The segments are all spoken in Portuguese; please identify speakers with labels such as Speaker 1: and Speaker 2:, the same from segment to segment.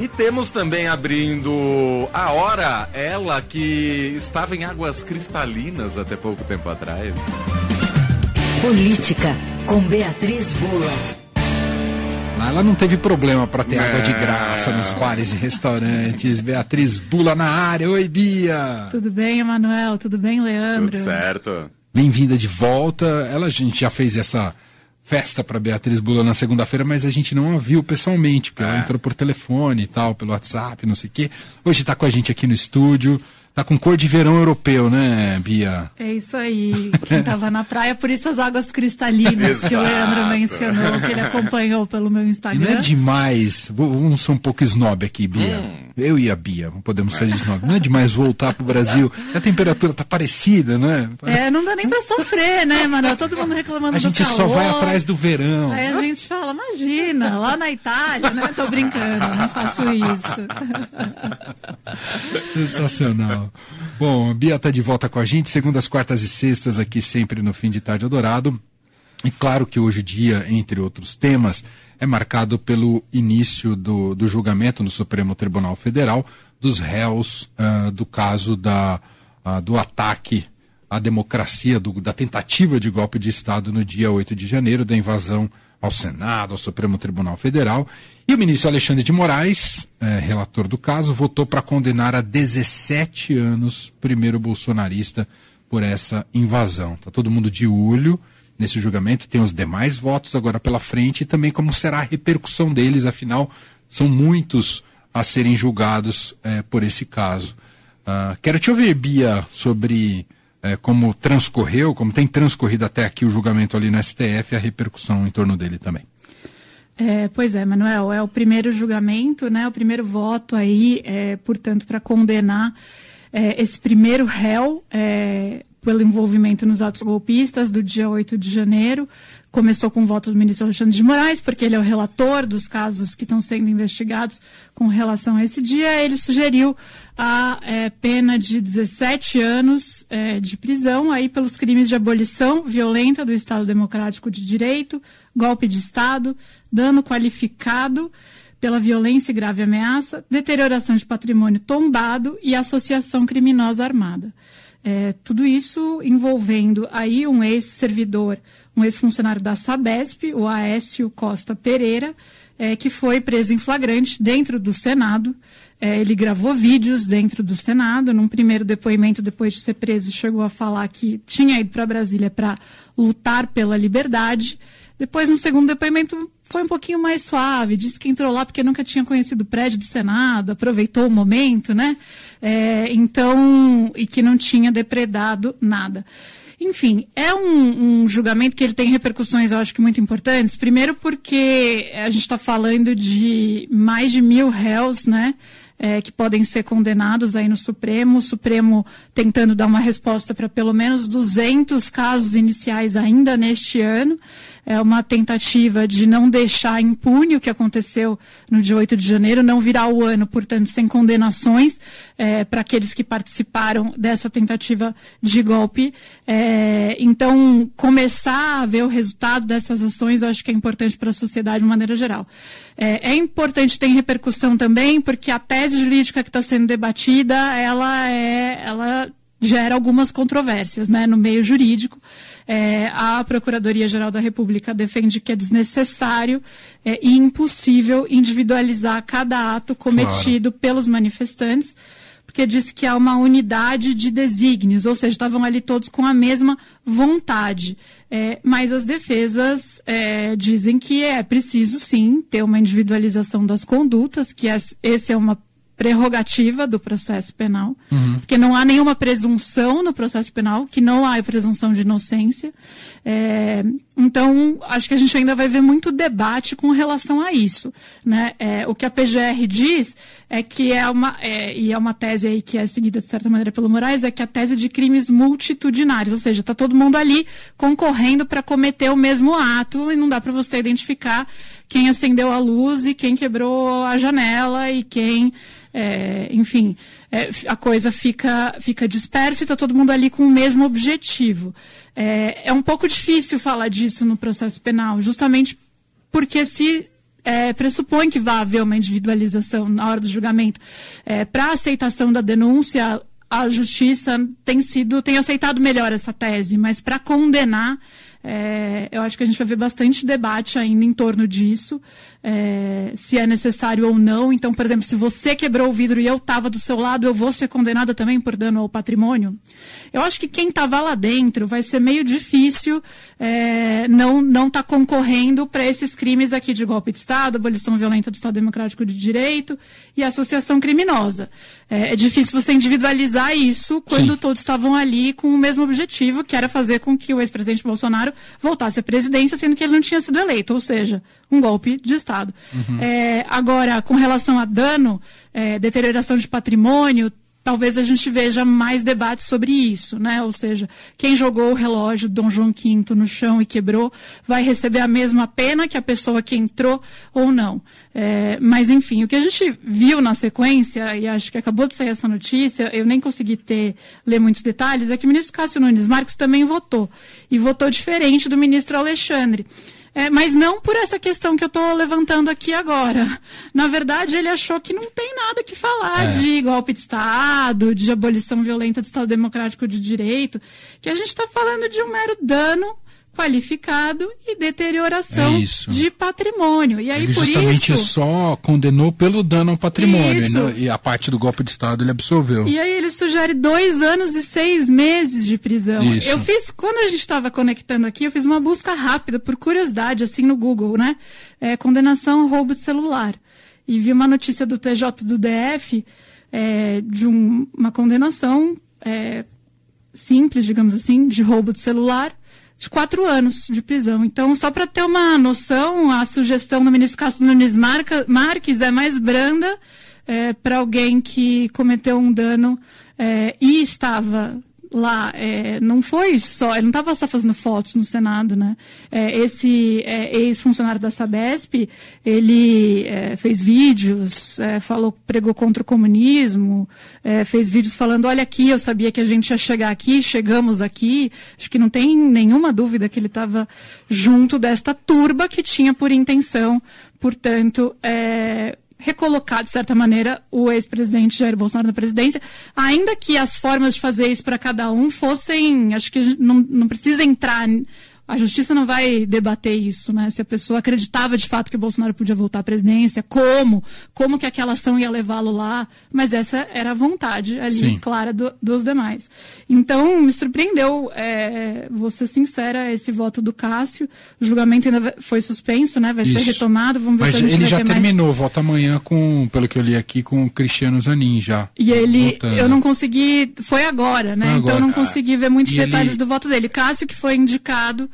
Speaker 1: E temos também abrindo a hora, ela que estava em águas cristalinas até pouco tempo atrás.
Speaker 2: Política, com Beatriz Bula.
Speaker 3: Lá ela não teve problema para ter água de graça nos bares e restaurantes. Beatriz Bula na área. Oi, Bia.
Speaker 4: Tudo bem, Emanuel? Tudo bem, Leandro?
Speaker 1: Tudo certo.
Speaker 3: Bem-vinda de volta. Ela, a gente já fez essa festa para Beatriz Bula na segunda-feira, mas a gente não a viu pessoalmente, porque é. ela entrou por telefone e tal, pelo WhatsApp, não sei o quê. Hoje está com a gente aqui no estúdio. Tá com cor de verão europeu, né, Bia?
Speaker 4: É isso aí. Quem tava na praia, por isso as águas cristalinas que o Leandro mencionou, que ele acompanhou pelo meu Instagram.
Speaker 3: E não é demais, vamos ser um pouco snob aqui, Bia. Hum. Eu e a Bia, podemos ser snob. Não é demais voltar pro Brasil. A temperatura tá parecida, não é?
Speaker 4: É, não dá nem pra sofrer, né, mano? Todo mundo reclamando
Speaker 3: A gente só vai atrás do verão.
Speaker 4: Aí a gente fala, imagina, lá na Itália, né? Tô brincando, não faço isso.
Speaker 3: Sensacional. Bom, a Bia está de volta com a gente, segundas, quartas e sextas, aqui sempre no fim de tarde Eldorado. E claro que hoje o dia, entre outros temas, é marcado pelo início do, do julgamento no Supremo Tribunal Federal dos réus uh, do caso da, uh, do ataque à democracia, do, da tentativa de golpe de Estado no dia 8 de janeiro, da invasão ao Senado, ao Supremo Tribunal Federal. E o ministro Alexandre de Moraes, é, relator do caso, votou para condenar a 17 anos primeiro bolsonarista por essa invasão. Está todo mundo de olho nesse julgamento, tem os demais votos agora pela frente e também como será a repercussão deles, afinal, são muitos a serem julgados é, por esse caso. Uh, quero te ouvir, Bia, sobre é, como transcorreu, como tem transcorrido até aqui o julgamento ali no STF a repercussão em torno dele também.
Speaker 4: É, pois é, Manuel, é o primeiro julgamento, né, o primeiro voto aí, é, portanto, para condenar é, esse primeiro réu é, pelo envolvimento nos atos golpistas do dia 8 de janeiro. Começou com o voto do ministro Alexandre de Moraes, porque ele é o relator dos casos que estão sendo investigados com relação a esse dia. Ele sugeriu a é, pena de 17 anos é, de prisão aí pelos crimes de abolição violenta do Estado Democrático de Direito, golpe de Estado, dano qualificado pela violência e grave ameaça, deterioração de patrimônio tombado e associação criminosa armada. É, tudo isso envolvendo aí um ex-servidor, um ex-funcionário da Sabesp, o Aécio Costa Pereira, é, que foi preso em flagrante dentro do Senado. É, ele gravou vídeos dentro do Senado. Num primeiro depoimento, depois de ser preso, chegou a falar que tinha ido para Brasília para lutar pela liberdade. Depois, no segundo depoimento, foi um pouquinho mais suave. Disse que entrou lá porque nunca tinha conhecido o prédio do Senado, aproveitou o momento, né? É, então, e que não tinha depredado nada. Enfim, é um, um, julgamento que ele tem repercussões, eu acho que muito importantes. Primeiro porque a gente está falando de mais de mil réus, né? É, que podem ser condenados aí no Supremo, o Supremo tentando dar uma resposta para pelo menos 200 casos iniciais ainda neste ano é uma tentativa de não deixar impune o que aconteceu no dia 8 de janeiro, não virar o ano, portanto, sem condenações é, para aqueles que participaram dessa tentativa de golpe. É, então, começar a ver o resultado dessas ações, eu acho que é importante para a sociedade de maneira geral. É, é importante ter repercussão também, porque a tese jurídica que está sendo debatida, ela é, ela gera algumas controvérsias né, no meio jurídico. É, a Procuradoria-Geral da República defende que é desnecessário é, e impossível individualizar cada ato cometido claro. pelos manifestantes, porque diz que há uma unidade de desígnios, ou seja, estavam ali todos com a mesma vontade. É, mas as defesas é, dizem que é preciso sim ter uma individualização das condutas, que esse é uma prerrogativa do processo penal, uhum. porque não há nenhuma presunção no processo penal, que não há presunção de inocência. É, então, acho que a gente ainda vai ver muito debate com relação a isso. Né? É, o que a PGR diz é que é uma, é, e é uma tese aí que é seguida de certa maneira pelo Moraes, é que a tese de crimes multitudinários, ou seja, está todo mundo ali concorrendo para cometer o mesmo ato e não dá para você identificar quem acendeu a luz e quem quebrou a janela e quem é, enfim, é, a coisa fica, fica dispersa e está todo mundo ali com o mesmo objetivo. É, é um pouco difícil falar disso no processo penal, justamente porque se é, pressupõe que vai haver uma individualização na hora do julgamento. É, Para aceitação da denúncia, a justiça tem sido tem aceitado melhor essa tese, mas para condenar é, eu acho que a gente vai ver bastante debate ainda em torno disso, é, se é necessário ou não. Então, por exemplo, se você quebrou o vidro e eu estava do seu lado, eu vou ser condenada também por dano ao patrimônio? Eu acho que quem estava lá dentro vai ser meio difícil é, não não estar tá concorrendo para esses crimes aqui de golpe de Estado, abolição violenta do Estado Democrático de Direito e associação criminosa. É, é difícil você individualizar isso quando Sim. todos estavam ali com o mesmo objetivo, que era fazer com que o ex-presidente Bolsonaro Bolsonaro voltasse à presidência, sendo que ele não tinha sido eleito, ou seja, um golpe de Estado. Uhum. É, agora, com relação a dano, é, deterioração de patrimônio, talvez a gente veja mais debates sobre isso, né? Ou seja, quem jogou o relógio Dom João V no chão e quebrou vai receber a mesma pena que a pessoa que entrou ou não. É, mas, enfim, o que a gente viu na sequência, e acho que acabou de sair essa notícia, eu nem consegui ter, ler muitos detalhes, é que o ministro Cássio Nunes Marques também votou. E votou diferente do ministro Alexandre. É, mas não por essa questão que eu estou levantando aqui agora. Na verdade, ele achou que não tem nada que falar é. de golpe de Estado, de abolição violenta do Estado Democrático de Direito, que a gente está falando de um mero dano qualificado e deterioração é de patrimônio. E aí,
Speaker 3: ele
Speaker 4: por
Speaker 3: justamente isso, só condenou pelo dano ao patrimônio né? e a parte do golpe de Estado ele absolveu.
Speaker 4: E aí ele sugere dois anos e seis meses de prisão. Isso. Eu fiz, quando a gente estava conectando aqui, eu fiz uma busca rápida, por curiosidade, assim, no Google, né? É, condenação ao roubo de celular. E vi uma notícia do TJ do DF é, de um, uma condenação é, simples, digamos assim, de roubo de celular de quatro anos de prisão. Então, só para ter uma noção, a sugestão do ministro Castro Nunes Marques é mais branda é, para alguém que cometeu um dano é, e estava lá é, não foi só, ele não estava só fazendo fotos no Senado, né? É, esse é, ex-funcionário da Sabesp, ele é, fez vídeos, é, falou, pregou contra o comunismo, é, fez vídeos falando, olha aqui, eu sabia que a gente ia chegar aqui, chegamos aqui. Acho que não tem nenhuma dúvida que ele estava junto desta turba que tinha por intenção, portanto, recolocar, de certa maneira, o ex-presidente Jair Bolsonaro na presidência, ainda que as formas de fazer isso para cada um fossem. Acho que não, não precisa entrar a justiça não vai debater isso, né? Se a pessoa acreditava de fato que o Bolsonaro podia voltar à presidência, como, como que aquela ação ia levá-lo lá, mas essa era a vontade ali, Sim. clara, do, dos demais. Então, me surpreendeu, é, vou ser sincera, esse voto do Cássio, o julgamento ainda foi suspenso, né? Vai isso. ser retomado, vamos ver
Speaker 3: mas
Speaker 4: se a gente
Speaker 3: ele já terminou, mais... volta amanhã com, pelo que eu li aqui, com o Cristiano Zanin já.
Speaker 4: E ele, voltando. eu não consegui, foi agora, né? Foi agora. Então eu não consegui ver muitos e detalhes ele... do voto dele. Cássio que foi indicado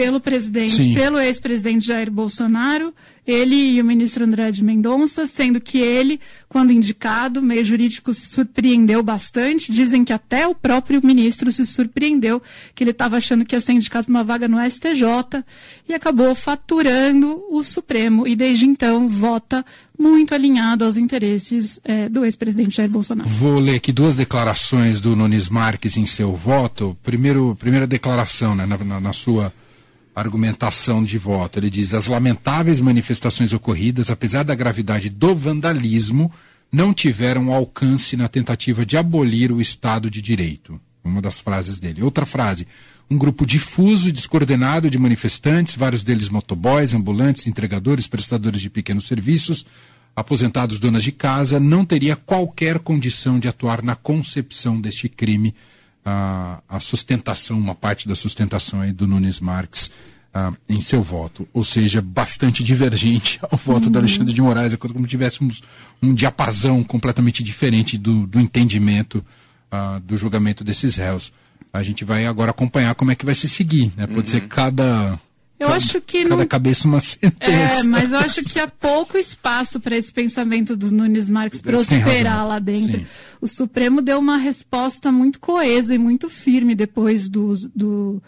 Speaker 4: pelo presidente, Sim. pelo ex-presidente Jair Bolsonaro, ele e o ministro André de Mendonça, sendo que ele, quando indicado, meio jurídico se surpreendeu bastante. Dizem que até o próprio ministro se surpreendeu, que ele estava achando que ia ser indicado para uma vaga no STJ e acabou faturando o Supremo. E desde então vota muito alinhado aos interesses é, do ex-presidente Jair Bolsonaro.
Speaker 3: Vou ler aqui duas declarações do Nunes Marques em seu voto. Primeiro, primeira declaração, né, na, na, na sua argumentação de voto. Ele diz: as lamentáveis manifestações ocorridas, apesar da gravidade do vandalismo, não tiveram alcance na tentativa de abolir o Estado de Direito. Uma das frases dele. Outra frase: um grupo difuso e descoordenado de manifestantes, vários deles motoboys, ambulantes, entregadores, prestadores de pequenos serviços, aposentados donas de casa, não teria qualquer condição de atuar na concepção deste crime a, a sustentação, uma parte da sustentação aí do Nunes Marques uh, em seu voto, ou seja, bastante divergente ao voto uhum. do Alexandre de Moraes, é como tivéssemos um diapasão completamente diferente do, do entendimento uh, do julgamento desses réus. A gente vai agora acompanhar como é que vai se seguir, né? Pode uhum. ser cada
Speaker 4: eu cada, acho que
Speaker 3: cada não... cabeça uma sentença.
Speaker 4: É, mas eu acho que há pouco espaço para esse pensamento do Nunes Marques prosperar lá dentro. Sim. O Supremo deu uma resposta muito coesa e muito firme depois do, do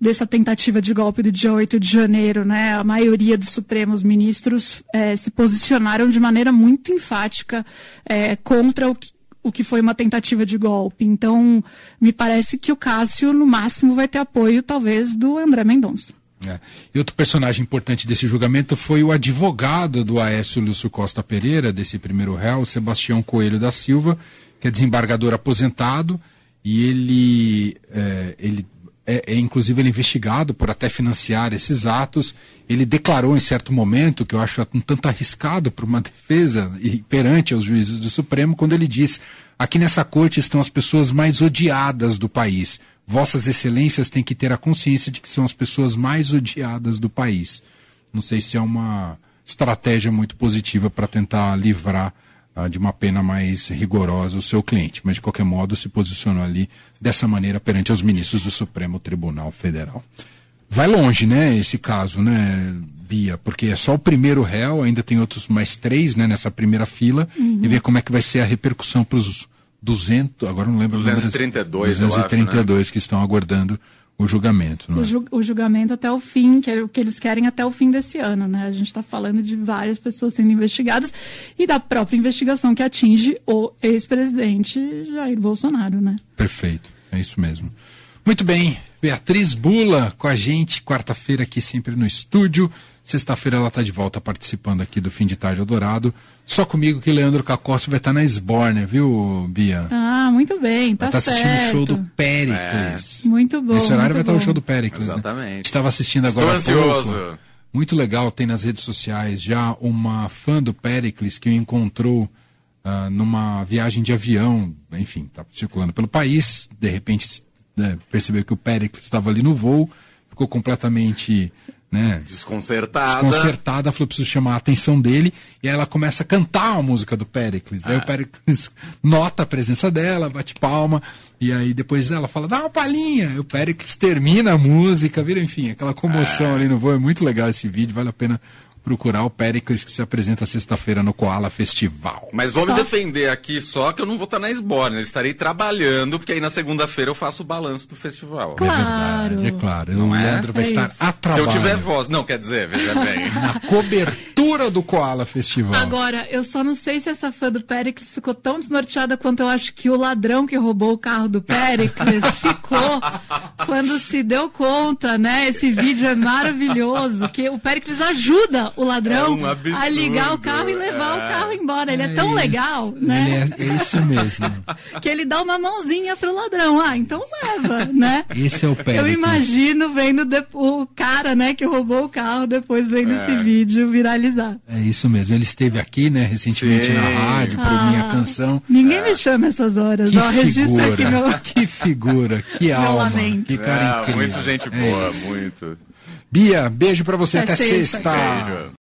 Speaker 4: dessa tentativa de golpe do dia 8 de janeiro, né? A maioria dos Supremos ministros é, se posicionaram de maneira muito enfática é, contra o que, o que foi uma tentativa de golpe. Então, me parece que o Cássio, no máximo, vai ter apoio, talvez, do André Mendonça.
Speaker 3: É. E outro personagem importante desse julgamento foi o advogado do Aécio Lúcio Costa Pereira, desse primeiro réu, Sebastião Coelho da Silva, que é desembargador aposentado, e ele, é, ele é, é, inclusive ele é investigado por até financiar esses atos. Ele declarou em certo momento, que eu acho um tanto arriscado para uma defesa e perante aos juízes do Supremo, quando ele diz: aqui nessa corte estão as pessoas mais odiadas do país. Vossas Excelências têm que ter a consciência de que são as pessoas mais odiadas do país. Não sei se é uma estratégia muito positiva para tentar livrar uh, de uma pena mais rigorosa o seu cliente, mas de qualquer modo se posicionou ali dessa maneira perante os ministros do Supremo Tribunal Federal. Vai longe, né, esse caso, né, Bia? Porque é só o primeiro réu, ainda tem outros mais três, né, nessa primeira fila, uhum. e ver como é que vai ser a repercussão para os 200, agora não lembro
Speaker 1: 232,
Speaker 3: 232
Speaker 1: acho, né?
Speaker 3: que estão aguardando o julgamento.
Speaker 4: O,
Speaker 3: é?
Speaker 4: ju o, julgamento até o fim, que é o que eles querem até o fim desse ano, né? A gente está falando de várias pessoas sendo investigadas e da própria investigação que atinge o ex-presidente Jair Bolsonaro, né?
Speaker 3: Perfeito, é isso mesmo. Muito bem, Beatriz Bula com a gente, quarta-feira aqui sempre no estúdio. Sexta-feira ela está de volta participando aqui do Fim de Tarde Dourado. Só comigo que Leandro Cacossi vai estar tá na Sborne, viu, Bia?
Speaker 4: Ah, muito bem, tá
Speaker 3: vai
Speaker 4: estar
Speaker 3: tá assistindo o show do Péricles.
Speaker 4: É. Muito bom.
Speaker 3: Nesse horário vai
Speaker 4: estar
Speaker 3: tá o show do Péricles.
Speaker 1: Exatamente. Né?
Speaker 3: A gente estava assistindo agora.
Speaker 1: Estou ansioso.
Speaker 3: Pouco. Muito legal, tem nas redes sociais já uma fã do Péricles que o encontrou uh, numa viagem de avião, enfim, tá circulando pelo país, de repente né, percebeu que o Péricles estava ali no voo, ficou completamente né?
Speaker 1: Desconcertada.
Speaker 3: Desconcertada, falou: preciso chamar a atenção dele. E aí ela começa a cantar a música do Pericles. Ah. Aí o ah. Pericles nota a presença dela, bate palma. E aí depois ela fala: dá uma palhinha. E o Pericles termina a música, vira, enfim, aquela comoção ah. ali no voo. É muito legal esse vídeo, vale a pena procurar o Pericles que se apresenta sexta-feira no Koala Festival.
Speaker 1: Mas vou só... me defender aqui só que eu não vou estar na Sborne, eu estarei trabalhando, porque aí na segunda-feira eu faço o balanço do festival.
Speaker 4: Claro.
Speaker 3: É verdade, é claro. Não o é? Leandro vai é estar a trabalho.
Speaker 1: Se eu tiver voz. Não, quer dizer, veja bem.
Speaker 3: na cobertura do Koala Festival.
Speaker 4: Agora, eu só não sei se essa fã do Pericles ficou tão desnorteada quanto eu acho que o ladrão que roubou o carro do Pericles ficou quando se deu conta, né? Esse vídeo é maravilhoso, que o Pericles ajuda o ladrão é um a ligar o carro e levar é. o carro embora. Ele é, é tão isso. legal, né?
Speaker 3: É, é, isso mesmo.
Speaker 4: que ele dá uma mãozinha pro ladrão. Ah, então leva, né?
Speaker 3: Esse é o pé.
Speaker 4: Eu imagino vendo o cara, né, que roubou o carro, depois vendo esse é. vídeo viralizar.
Speaker 3: É isso mesmo. Ele esteve aqui, né, recentemente Sim. na rádio, por ah, minha canção.
Speaker 4: Ninguém me chama essas horas.
Speaker 3: Que
Speaker 4: Ó,
Speaker 3: figura, aqui meu... que figura, que alma, que cara incrível.
Speaker 1: Muito gente boa, muito.
Speaker 3: Bia, beijo para você até, até sexta. sexta. Beijo.